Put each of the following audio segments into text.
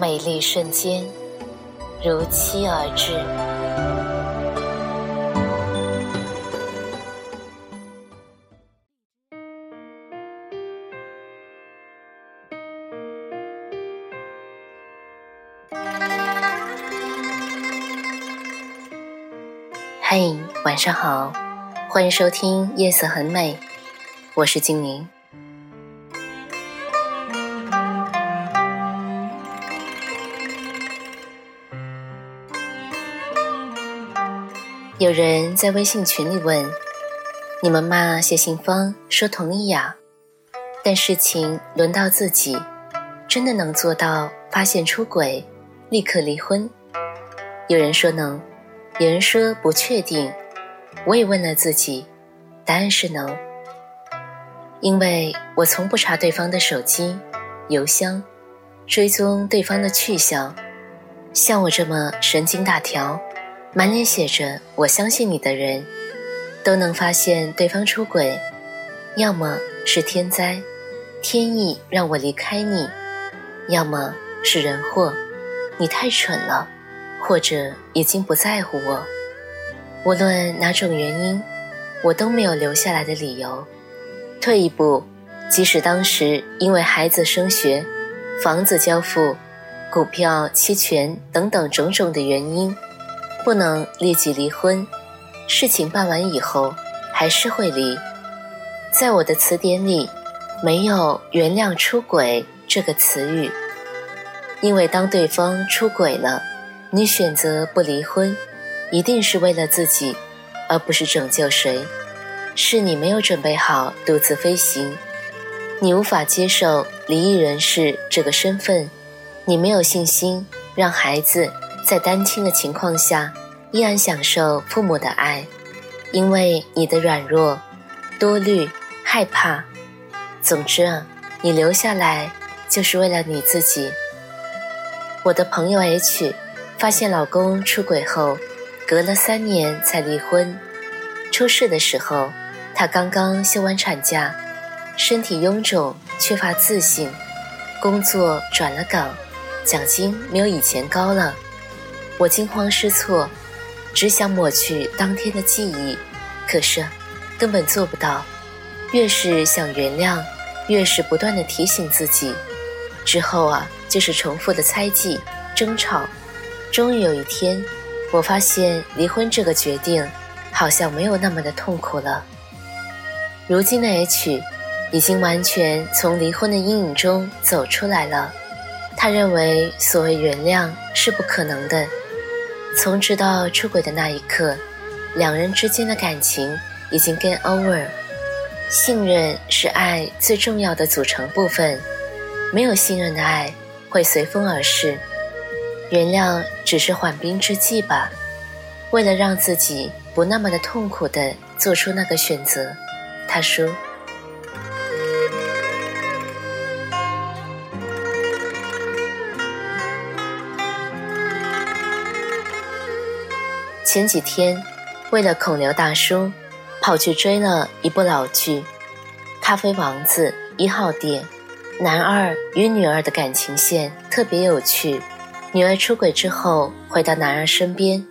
美丽瞬间如期而至。嘿，晚上好，欢迎收听《夜色很美》，我是精灵。有人在微信群里问：“你们骂谢杏芳说同意呀？但事情轮到自己，真的能做到发现出轨立刻离婚？”有人说能。有人说不确定，我也问了自己，答案是能。因为我从不查对方的手机、邮箱，追踪对方的去向。像我这么神经大条、满脸写着“我相信你”的人，都能发现对方出轨，要么是天灾，天意让我离开你；要么是人祸，你太蠢了。或者已经不在乎我，无论哪种原因，我都没有留下来的理由。退一步，即使当时因为孩子升学、房子交付、股票期权等等种种的原因，不能立即离婚，事情办完以后还是会离。在我的词典里，没有“原谅出轨”这个词语，因为当对方出轨了。你选择不离婚，一定是为了自己，而不是拯救谁。是你没有准备好独自飞行，你无法接受离异人士这个身份，你没有信心让孩子在单亲的情况下依然享受父母的爱，因为你的软弱、多虑、害怕。总之啊，你留下来就是为了你自己。我的朋友 H。发现老公出轨后，隔了三年才离婚。出事的时候，她刚刚休完产假，身体臃肿，缺乏自信，工作转了岗，奖金没有以前高了。我惊慌失措，只想抹去当天的记忆，可是根本做不到。越是想原谅，越是不断的提醒自己。之后啊，就是重复的猜忌、争吵。终于有一天，我发现离婚这个决定好像没有那么的痛苦了。如今的 H 已经完全从离婚的阴影中走出来了。他认为所谓原谅是不可能的。从知道出轨的那一刻，两人之间的感情已经 get over。信任是爱最重要的组成部分，没有信任的爱会随风而逝。原谅只是缓兵之计吧，为了让自己不那么的痛苦的做出那个选择，他说。前几天，为了孔刘大叔，跑去追了一部老剧《咖啡王子一号店》，男二与女二的感情线特别有趣。女儿出轨之后回到男儿身边，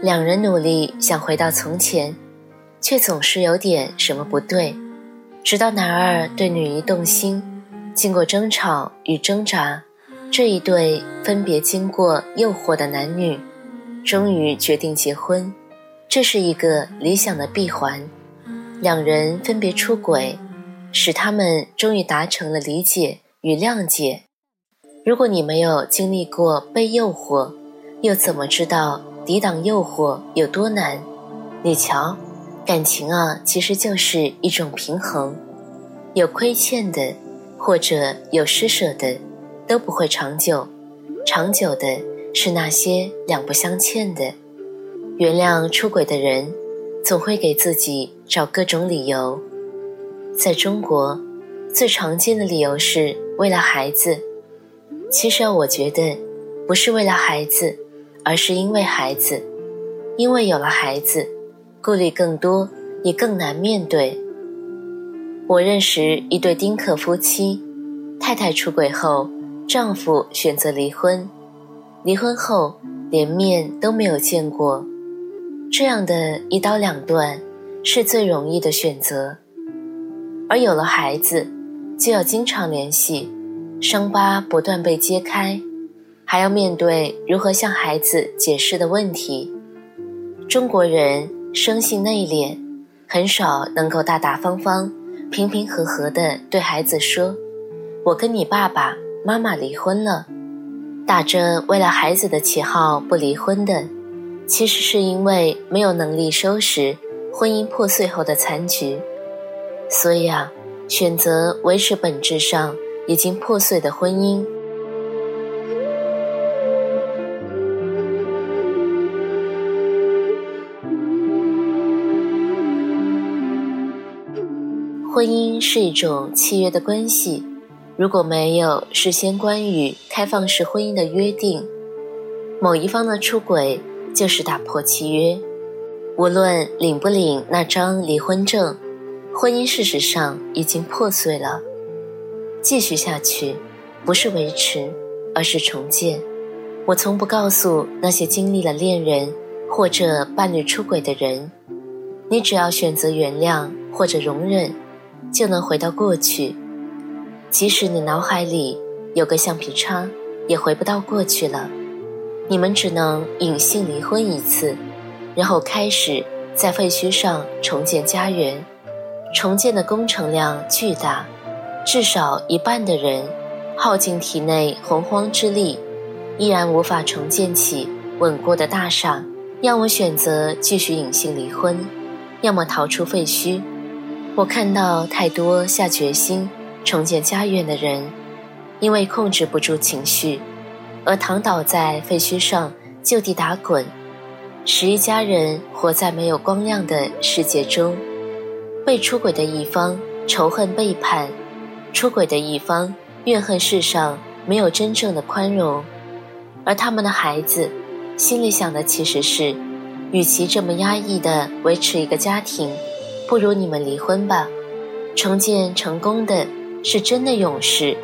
两人努力想回到从前，却总是有点什么不对。直到男二对女一动心，经过争吵与挣扎，这一对分别经过诱惑的男女，终于决定结婚。这是一个理想的闭环。两人分别出轨，使他们终于达成了理解与谅解。如果你没有经历过被诱惑，又怎么知道抵挡诱惑有多难？你瞧，感情啊，其实就是一种平衡，有亏欠的，或者有施舍的，都不会长久，长久的是那些两不相欠的。原谅出轨的人，总会给自己找各种理由。在中国，最常见的理由是为了孩子。其实我觉得，不是为了孩子，而是因为孩子。因为有了孩子，顾虑更多，也更难面对。我认识一对丁克夫妻，太太出轨后，丈夫选择离婚，离婚后连面都没有见过。这样的一刀两断，是最容易的选择。而有了孩子，就要经常联系，伤疤不断被揭开，还要面对如何向孩子解释的问题。中国人生性内敛，很少能够大大方方、平平和和地对孩子说：“我跟你爸爸妈妈离婚了。”打着为了孩子的旗号不离婚的，其实是因为没有能力收拾婚姻破碎后的残局。所以啊，选择维持本质上已经破碎的婚姻。婚姻是一种契约的关系，如果没有事先关于开放式婚姻的约定，某一方的出轨就是打破契约，无论领不领那张离婚证。婚姻事实上已经破碎了，继续下去不是维持，而是重建。我从不告诉那些经历了恋人或者伴侣出轨的人，你只要选择原谅或者容忍，就能回到过去。即使你脑海里有个橡皮擦，也回不到过去了。你们只能隐性离婚一次，然后开始在废墟上重建家园。重建的工程量巨大，至少一半的人耗尽体内洪荒之力，依然无法重建起稳固的大厦。要么选择继续隐性离婚，要么逃出废墟。我看到太多下决心重建家园的人，因为控制不住情绪，而躺倒在废墟上就地打滚，使一家人活在没有光亮的世界中。被出轨的一方仇恨背叛，出轨的一方怨恨世上没有真正的宽容，而他们的孩子心里想的其实是：与其这么压抑的维持一个家庭，不如你们离婚吧。重建成功的是真的勇士，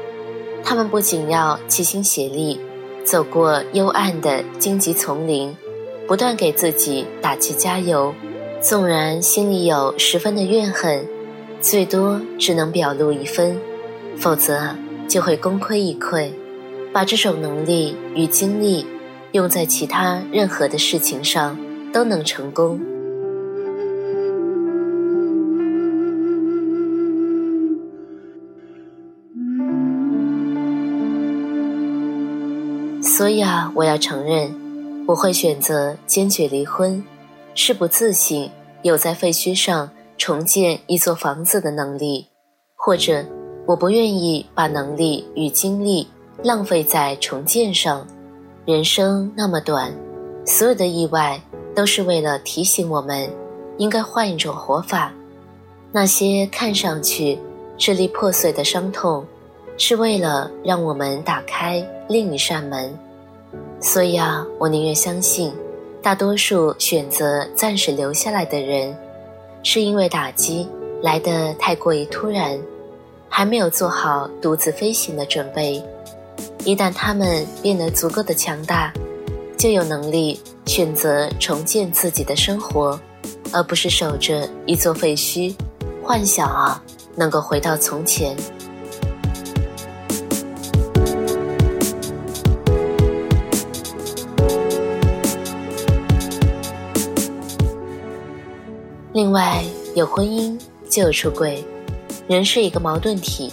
他们不仅要齐心协力走过幽暗的荆棘丛林，不断给自己打气加油。纵然心里有十分的怨恨，最多只能表露一分，否则就会功亏一篑。把这种能力与精力用在其他任何的事情上，都能成功。所以啊，我要承认，我会选择坚决离婚。是不自信，有在废墟上重建一座房子的能力，或者我不愿意把能力与精力浪费在重建上。人生那么短，所有的意外都是为了提醒我们，应该换一种活法。那些看上去支离破碎的伤痛，是为了让我们打开另一扇门。所以啊，我宁愿相信。大多数选择暂时留下来的人，是因为打击来得太过于突然，还没有做好独自飞行的准备。一旦他们变得足够的强大，就有能力选择重建自己的生活，而不是守着一座废墟，幻想啊能够回到从前。另外，有婚姻就有出轨。人是一个矛盾体，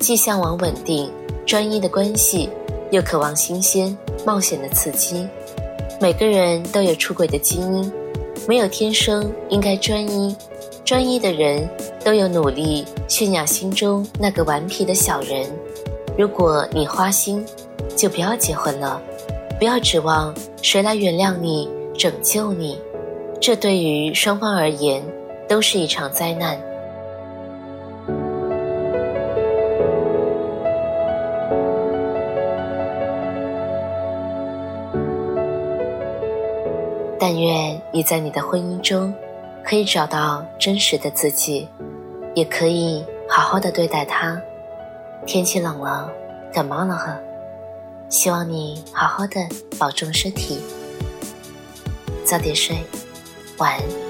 既向往稳定、专一的关系，又渴望新鲜、冒险的刺激。每个人都有出轨的基因，没有天生应该专一。专一的人都有努力驯养心中那个顽皮的小人。如果你花心，就不要结婚了，不要指望谁来原谅你、拯救你，这对于双方而言都是一场灾难。但愿你在你的婚姻中，可以找到真实的自己，也可以好好的对待他。天气冷了，感冒了呵。希望你好好的保重身体，早点睡，晚安。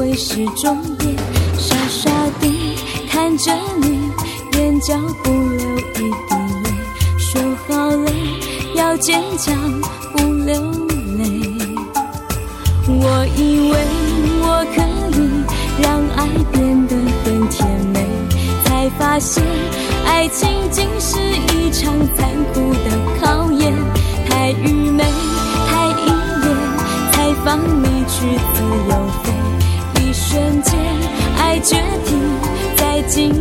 会是终点，傻傻地看着你，眼角不流一滴泪。说好了要坚强，不流泪。我以为我可以让爱变得很甜美，才发现爱情竟是一场残酷的考验，太愚昧。太依恋，才放你去自由飞，瞬间，爱决定在今